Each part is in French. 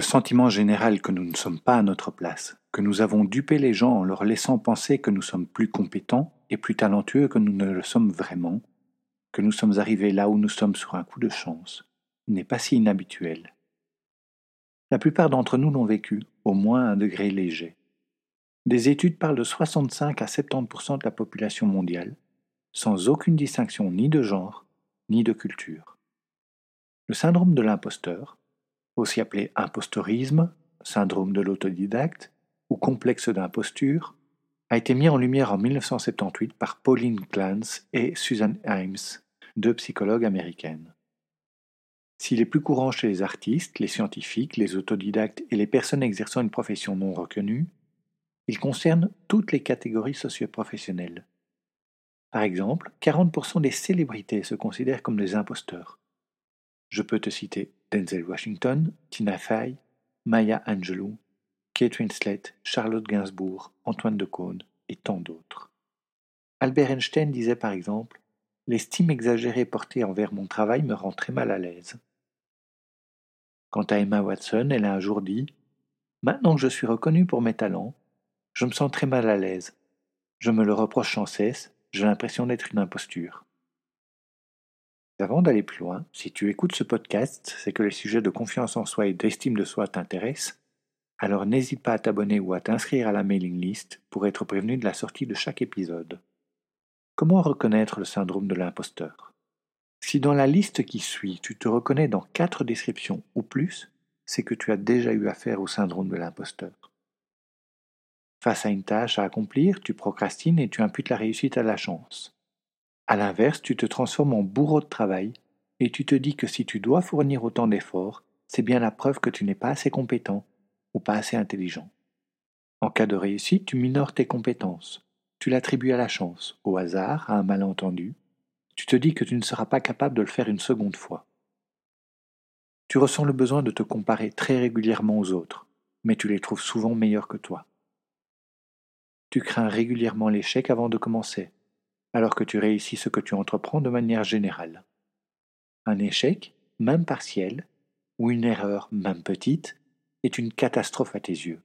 Le sentiment général que nous ne sommes pas à notre place, que nous avons dupé les gens en leur laissant penser que nous sommes plus compétents et plus talentueux que nous ne le sommes vraiment, que nous sommes arrivés là où nous sommes sur un coup de chance, n'est pas si inhabituel. La plupart d'entre nous l'ont vécu, au moins à un degré léger. Des études parlent de 65 à 70% de la population mondiale, sans aucune distinction ni de genre, ni de culture. Le syndrome de l'imposteur, aussi appelé impostorisme, syndrome de l'autodidacte ou complexe d'imposture, a été mis en lumière en 1978 par Pauline Clance et Susan Himes, deux psychologues américaines. S'il est plus courant chez les artistes, les scientifiques, les autodidactes et les personnes exerçant une profession non reconnue, il concerne toutes les catégories socio-professionnelles. Par exemple, 40% des célébrités se considèrent comme des imposteurs. Je peux te citer Denzel Washington, Tina Fey, Maya Angelou, Kate Winslet, Charlotte Gainsbourg, Antoine de Caunes et tant d'autres. Albert Einstein disait par exemple L'estime exagérée portée envers mon travail me rend très mal à l'aise. Quant à Emma Watson, elle a un jour dit Maintenant que je suis reconnue pour mes talents, je me sens très mal à l'aise. Je me le reproche sans cesse, j'ai l'impression d'être une imposture. Avant d'aller plus loin, si tu écoutes ce podcast, c'est que les sujets de confiance en soi et d'estime de soi t'intéressent, alors n'hésite pas à t'abonner ou à t'inscrire à la mailing list pour être prévenu de la sortie de chaque épisode. Comment reconnaître le syndrome de l'imposteur? Si dans la liste qui suit, tu te reconnais dans quatre descriptions ou plus, c'est que tu as déjà eu affaire au syndrome de l'imposteur. Face à une tâche à accomplir, tu procrastines et tu imputes la réussite à la chance. À l'inverse, tu te transformes en bourreau de travail et tu te dis que si tu dois fournir autant d'efforts, c'est bien la preuve que tu n'es pas assez compétent ou pas assez intelligent. En cas de réussite, tu minores tes compétences. Tu l'attribues à la chance, au hasard, à un malentendu, tu te dis que tu ne seras pas capable de le faire une seconde fois. Tu ressens le besoin de te comparer très régulièrement aux autres, mais tu les trouves souvent meilleurs que toi. Tu crains régulièrement l'échec avant de commencer, alors que tu réussis ce que tu entreprends de manière générale. Un échec, même partiel, ou une erreur, même petite, est une catastrophe à tes yeux.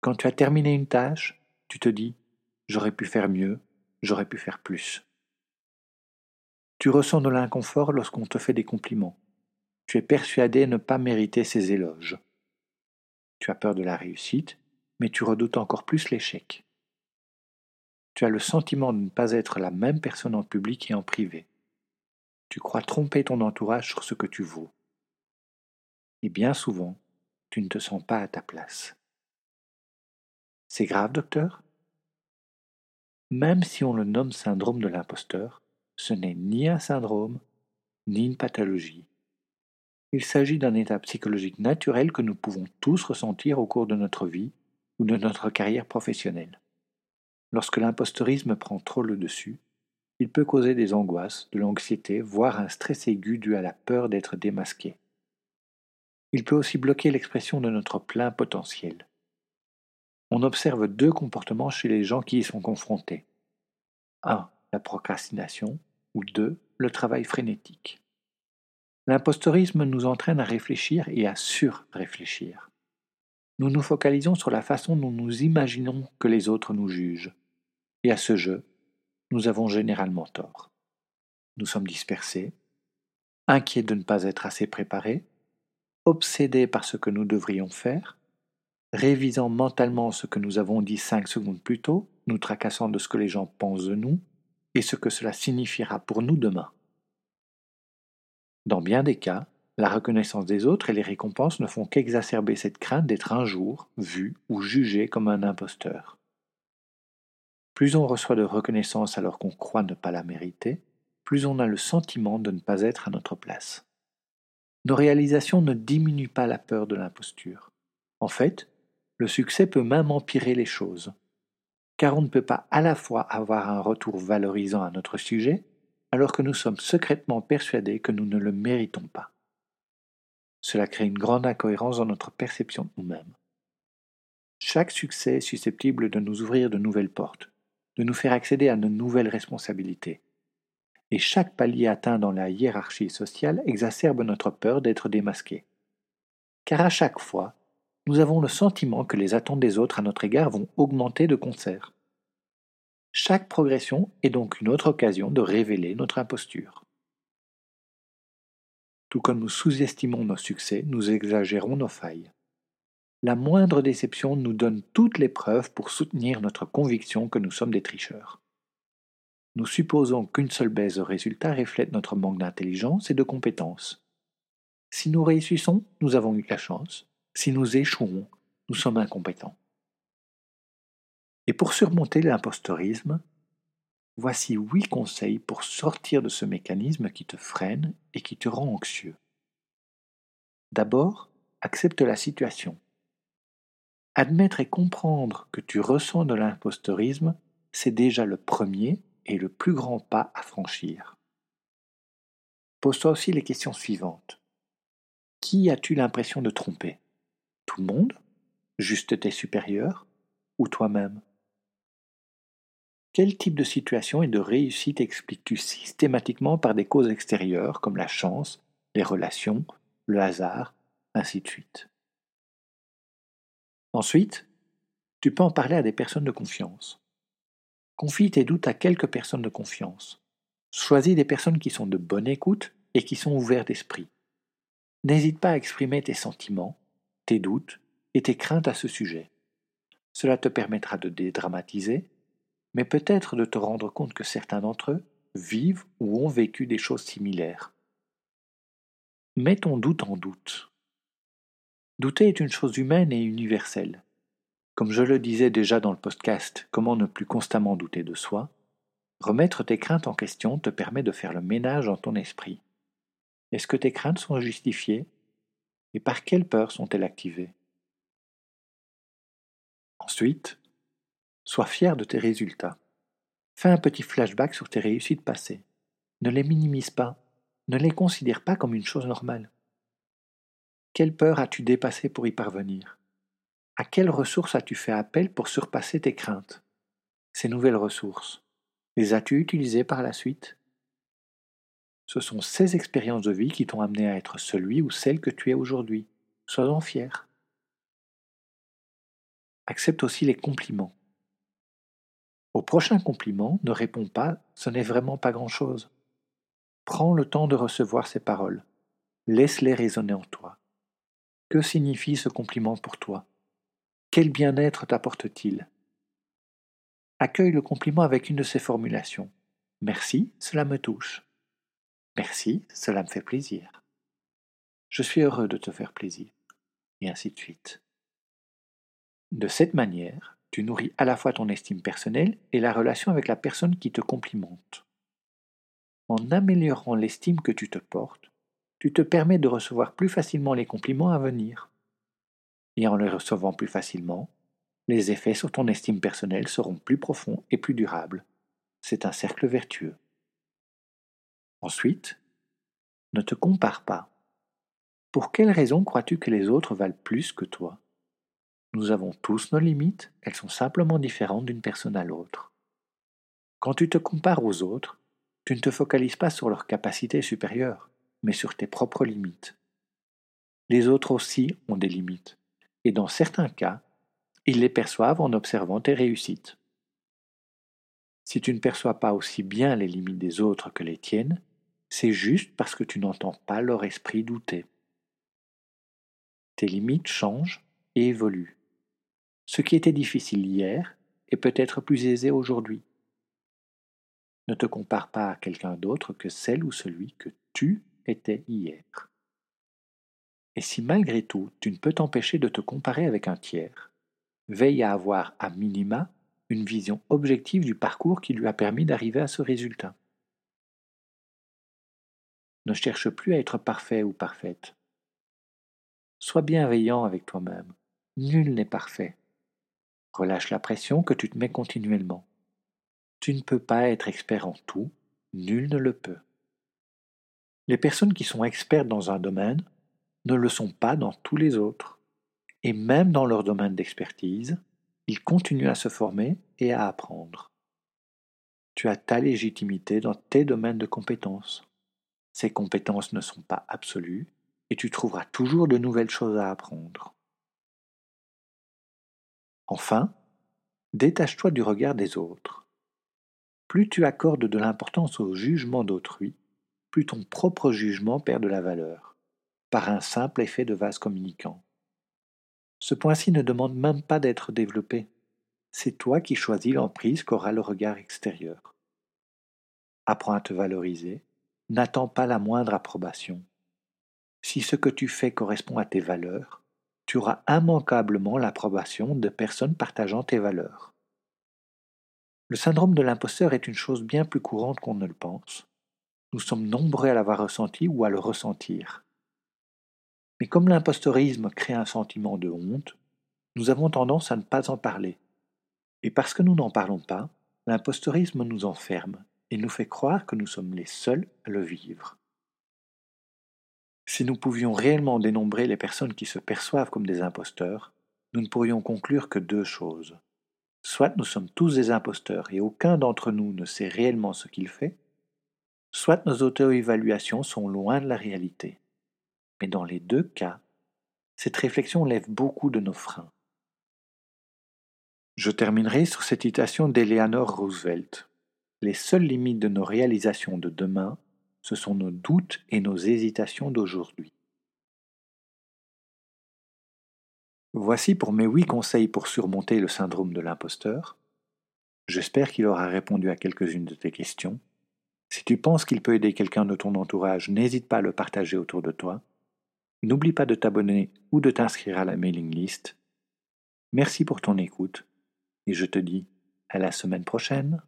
Quand tu as terminé une tâche, tu te dis J'aurais pu faire mieux, j'aurais pu faire plus. Tu ressens de l'inconfort lorsqu'on te fait des compliments. Tu es persuadé ne pas mériter ces éloges. Tu as peur de la réussite, mais tu redoutes encore plus l'échec. Tu as le sentiment de ne pas être la même personne en public et en privé. Tu crois tromper ton entourage sur ce que tu vaux. Et bien souvent, tu ne te sens pas à ta place. C'est grave, docteur? Même si on le nomme syndrome de l'imposteur, ce n'est ni un syndrome, ni une pathologie. Il s'agit d'un état psychologique naturel que nous pouvons tous ressentir au cours de notre vie ou de notre carrière professionnelle. Lorsque l'impostorisme prend trop le dessus, il peut causer des angoisses, de l'anxiété, voire un stress aigu dû à la peur d'être démasqué. Il peut aussi bloquer l'expression de notre plein potentiel. On observe deux comportements chez les gens qui y sont confrontés. 1. La procrastination ou deux, le travail frénétique. L'impostorisme nous entraîne à réfléchir et à surréfléchir. Nous nous focalisons sur la façon dont nous imaginons que les autres nous jugent. Et à ce jeu, nous avons généralement tort. Nous sommes dispersés, inquiets de ne pas être assez préparés, obsédés par ce que nous devrions faire, révisant mentalement ce que nous avons dit cinq secondes plus tôt, nous tracassant de ce que les gens pensent de nous et ce que cela signifiera pour nous demain. Dans bien des cas, la reconnaissance des autres et les récompenses ne font qu'exacerber cette crainte d'être un jour vu ou jugé comme un imposteur. Plus on reçoit de reconnaissance alors qu'on croit ne pas la mériter, plus on a le sentiment de ne pas être à notre place. Nos réalisations ne diminuent pas la peur de l'imposture. En fait, le succès peut même empirer les choses, car on ne peut pas à la fois avoir un retour valorisant à notre sujet, alors que nous sommes secrètement persuadés que nous ne le méritons pas. Cela crée une grande incohérence dans notre perception de nous-mêmes. Chaque succès est susceptible de nous ouvrir de nouvelles portes, de nous faire accéder à de nouvelles responsabilités. Et chaque palier atteint dans la hiérarchie sociale exacerbe notre peur d'être démasqué. Car à chaque fois, nous avons le sentiment que les attentes des autres à notre égard vont augmenter de concert. Chaque progression est donc une autre occasion de révéler notre imposture. Tout comme nous sous-estimons nos succès, nous exagérons nos failles. La moindre déception nous donne toutes les preuves pour soutenir notre conviction que nous sommes des tricheurs. Nous supposons qu'une seule baisse de résultat reflète notre manque d'intelligence et de compétence. Si nous réussissons, nous avons eu la chance. Si nous échouons, nous sommes incompétents. Et pour surmonter l'impostorisme, voici huit conseils pour sortir de ce mécanisme qui te freine et qui te rend anxieux. D'abord, accepte la situation. Admettre et comprendre que tu ressens de l'impostorisme, c'est déjà le premier et le plus grand pas à franchir. Pose-toi aussi les questions suivantes. Qui as-tu l'impression de tromper? Tout le monde, juste tes supérieurs? Ou toi-même? Quel type de situation et de réussite expliques-tu systématiquement par des causes extérieures comme la chance, les relations, le hasard, ainsi de suite? Ensuite, tu peux en parler à des personnes de confiance. Confie tes doutes à quelques personnes de confiance. Choisis des personnes qui sont de bonne écoute et qui sont ouvertes d'esprit. N'hésite pas à exprimer tes sentiments, tes doutes et tes craintes à ce sujet. Cela te permettra de dédramatiser, mais peut-être de te rendre compte que certains d'entre eux vivent ou ont vécu des choses similaires. Mets ton doute en doute. Douter est une chose humaine et universelle. Comme je le disais déjà dans le podcast Comment ne plus constamment douter de soi, remettre tes craintes en question te permet de faire le ménage dans ton esprit. Est-ce que tes craintes sont justifiées? Et par quelle peur sont-elles activées? Ensuite, sois fier de tes résultats. Fais un petit flashback sur tes réussites passées. Ne les minimise pas, ne les considère pas comme une chose normale. Quelle peur as-tu dépassé pour y parvenir? À quelles ressources as-tu fait appel pour surpasser tes craintes? Ces nouvelles ressources, les as-tu utilisées par la suite? Ce sont ces expériences de vie qui t'ont amené à être celui ou celle que tu es aujourd'hui. Sois-en fier. Accepte aussi les compliments. Au prochain compliment, ne réponds pas ce n'est vraiment pas grand-chose. Prends le temps de recevoir ces paroles. Laisse-les résonner en toi. Que signifie ce compliment pour toi? Quel bien-être t'apporte-t-il? Accueille le compliment avec une de ces formulations. Merci, cela me touche. Merci, cela me fait plaisir. Je suis heureux de te faire plaisir. Et ainsi de suite. De cette manière, tu nourris à la fois ton estime personnelle et la relation avec la personne qui te complimente. En améliorant l'estime que tu te portes, tu te permets de recevoir plus facilement les compliments à venir. Et en les recevant plus facilement, les effets sur ton estime personnelle seront plus profonds et plus durables. C'est un cercle vertueux. Ensuite, ne te compare pas. Pour quelle raison crois-tu que les autres valent plus que toi? Nous avons tous nos limites, elles sont simplement différentes d'une personne à l'autre. Quand tu te compares aux autres, tu ne te focalises pas sur leurs capacités supérieures, mais sur tes propres limites. Les autres aussi ont des limites, et dans certains cas, ils les perçoivent en observant tes réussites. Si tu ne perçois pas aussi bien les limites des autres que les tiennes, c'est juste parce que tu n'entends pas leur esprit douter. Tes limites changent et évoluent. Ce qui était difficile hier est peut-être plus aisé aujourd'hui. Ne te compare pas à quelqu'un d'autre que celle ou celui que tu étais hier. Et si malgré tout tu ne peux t'empêcher de te comparer avec un tiers, veille à avoir à minima une vision objective du parcours qui lui a permis d'arriver à ce résultat. Ne cherche plus à être parfait ou parfaite. Sois bienveillant avec toi-même. Nul n'est parfait. Relâche la pression que tu te mets continuellement. Tu ne peux pas être expert en tout, nul ne le peut. Les personnes qui sont expertes dans un domaine ne le sont pas dans tous les autres. Et même dans leur domaine d'expertise, ils continuent à se former et à apprendre. Tu as ta légitimité dans tes domaines de compétences. Ces compétences ne sont pas absolues et tu trouveras toujours de nouvelles choses à apprendre. Enfin, détache-toi du regard des autres. Plus tu accordes de l'importance au jugement d'autrui, plus ton propre jugement perd de la valeur, par un simple effet de vase communicant. Ce point-ci ne demande même pas d'être développé. C'est toi qui choisis l'emprise qu'aura le regard extérieur. Apprends à te valoriser, n'attends pas la moindre approbation. Si ce que tu fais correspond à tes valeurs, tu auras immanquablement l'approbation de personnes partageant tes valeurs. Le syndrome de l'imposteur est une chose bien plus courante qu'on ne le pense. Nous sommes nombreux à l'avoir ressenti ou à le ressentir. Mais comme l'impostorisme crée un sentiment de honte, nous avons tendance à ne pas en parler. Et parce que nous n'en parlons pas, l'impostorisme nous enferme et nous fait croire que nous sommes les seuls à le vivre. Si nous pouvions réellement dénombrer les personnes qui se perçoivent comme des imposteurs, nous ne pourrions conclure que deux choses. Soit nous sommes tous des imposteurs et aucun d'entre nous ne sait réellement ce qu'il fait, soit nos auto-évaluations sont loin de la réalité. Mais dans les deux cas, cette réflexion lève beaucoup de nos freins. Je terminerai sur cette citation d'Eleanor Roosevelt. Les seules limites de nos réalisations de demain ce sont nos doutes et nos hésitations d'aujourd'hui. Voici pour mes huit conseils pour surmonter le syndrome de l'imposteur. J'espère qu'il aura répondu à quelques-unes de tes questions. Si tu penses qu'il peut aider quelqu'un de ton entourage, n'hésite pas à le partager autour de toi. N'oublie pas de t'abonner ou de t'inscrire à la mailing list. Merci pour ton écoute et je te dis à la semaine prochaine.